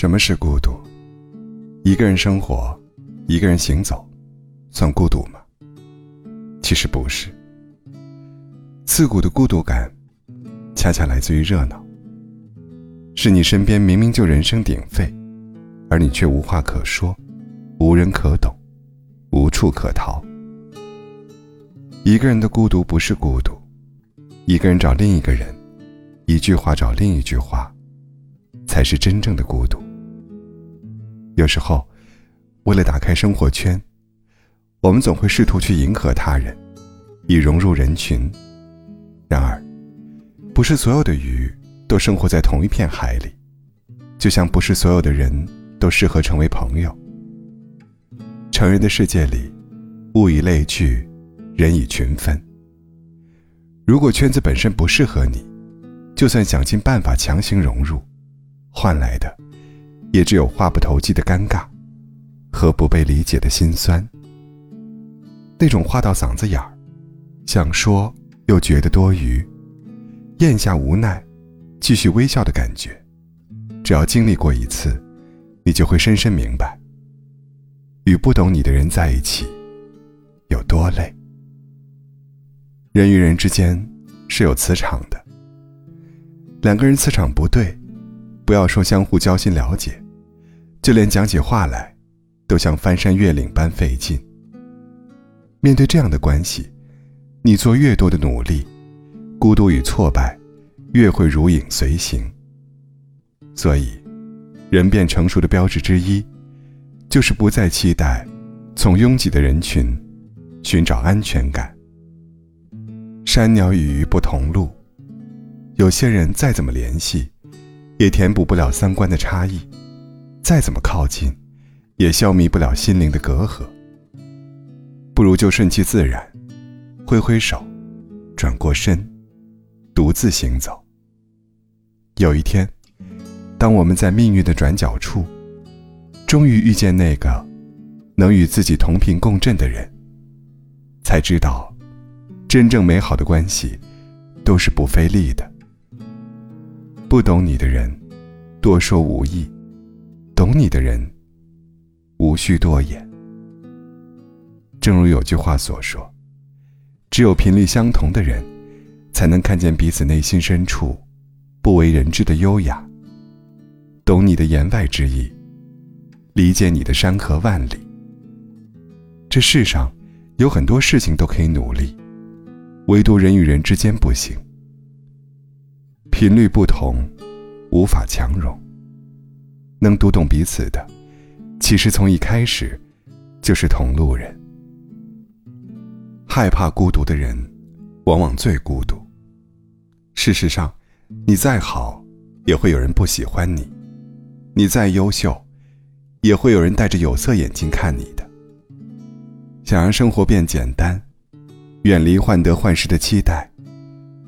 什么是孤独？一个人生活，一个人行走，算孤独吗？其实不是。刺骨的孤独感，恰恰来自于热闹。是你身边明明就人声鼎沸，而你却无话可说，无人可懂，无处可逃。一个人的孤独不是孤独，一个人找另一个人，一句话找另一句话，才是真正的孤独。有时候，为了打开生活圈，我们总会试图去迎合他人，以融入人群。然而，不是所有的鱼都生活在同一片海里，就像不是所有的人都适合成为朋友。成人的世界里，物以类聚，人以群分。如果圈子本身不适合你，就算想尽办法强行融入，换来的也只有话不投机的尴尬和不被理解的心酸。那种话到嗓子眼儿，想说。又觉得多余，咽下无奈，继续微笑的感觉。只要经历过一次，你就会深深明白，与不懂你的人在一起有多累。人与人之间是有磁场的，两个人磁场不对，不要说相互交心了解，就连讲起话来，都像翻山越岭般费劲。面对这样的关系。你做越多的努力，孤独与挫败越会如影随形。所以，人变成熟的标志之一，就是不再期待从拥挤的人群寻找安全感。山鸟与鱼不同路，有些人再怎么联系，也填补不了三观的差异；再怎么靠近，也消弭不了心灵的隔阂。不如就顺其自然。挥挥手，转过身，独自行走。有一天，当我们在命运的转角处，终于遇见那个能与自己同频共振的人，才知道，真正美好的关系都是不费力的。不懂你的人，多说无益；懂你的人，无需多言。正如有句话所说。只有频率相同的人，才能看见彼此内心深处不为人知的优雅，懂你的言外之意，理解你的山河万里。这世上有很多事情都可以努力，唯独人与人之间不行。频率不同，无法强融。能读懂彼此的，其实从一开始就是同路人。害怕孤独的人，往往最孤独。事实上，你再好，也会有人不喜欢你；你再优秀，也会有人戴着有色眼镜看你的。想让生活变简单，远离患得患失的期待，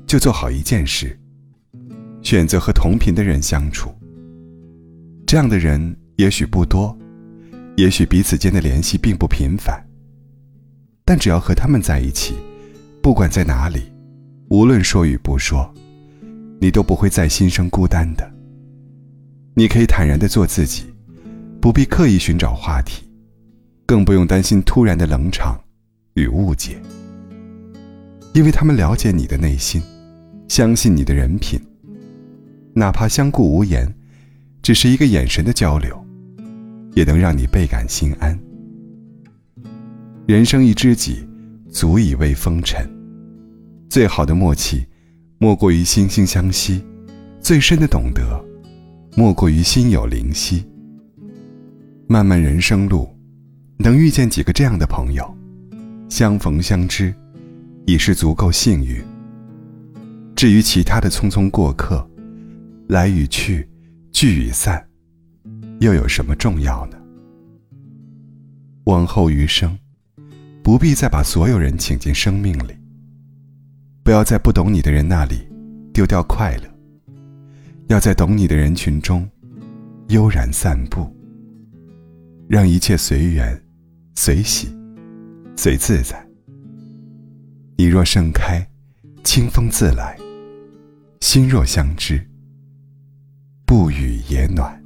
就做好一件事：选择和同频的人相处。这样的人也许不多，也许彼此间的联系并不频繁。但只要和他们在一起，不管在哪里，无论说与不说，你都不会再心生孤单的。你可以坦然的做自己，不必刻意寻找话题，更不用担心突然的冷场与误解，因为他们了解你的内心，相信你的人品，哪怕相顾无言，只是一个眼神的交流，也能让你倍感心安。人生一知己，足以慰风尘。最好的默契，莫过于惺惺相惜；最深的懂得，莫过于心有灵犀。漫漫人生路，能遇见几个这样的朋友，相逢相知，已是足够幸运。至于其他的匆匆过客，来与去，聚与散，又有什么重要呢？往后余生。不必再把所有人请进生命里。不要在不懂你的人那里丢掉快乐，要在懂你的人群中悠然散步，让一切随缘、随喜、随自在。你若盛开，清风自来；心若相知，不语也暖。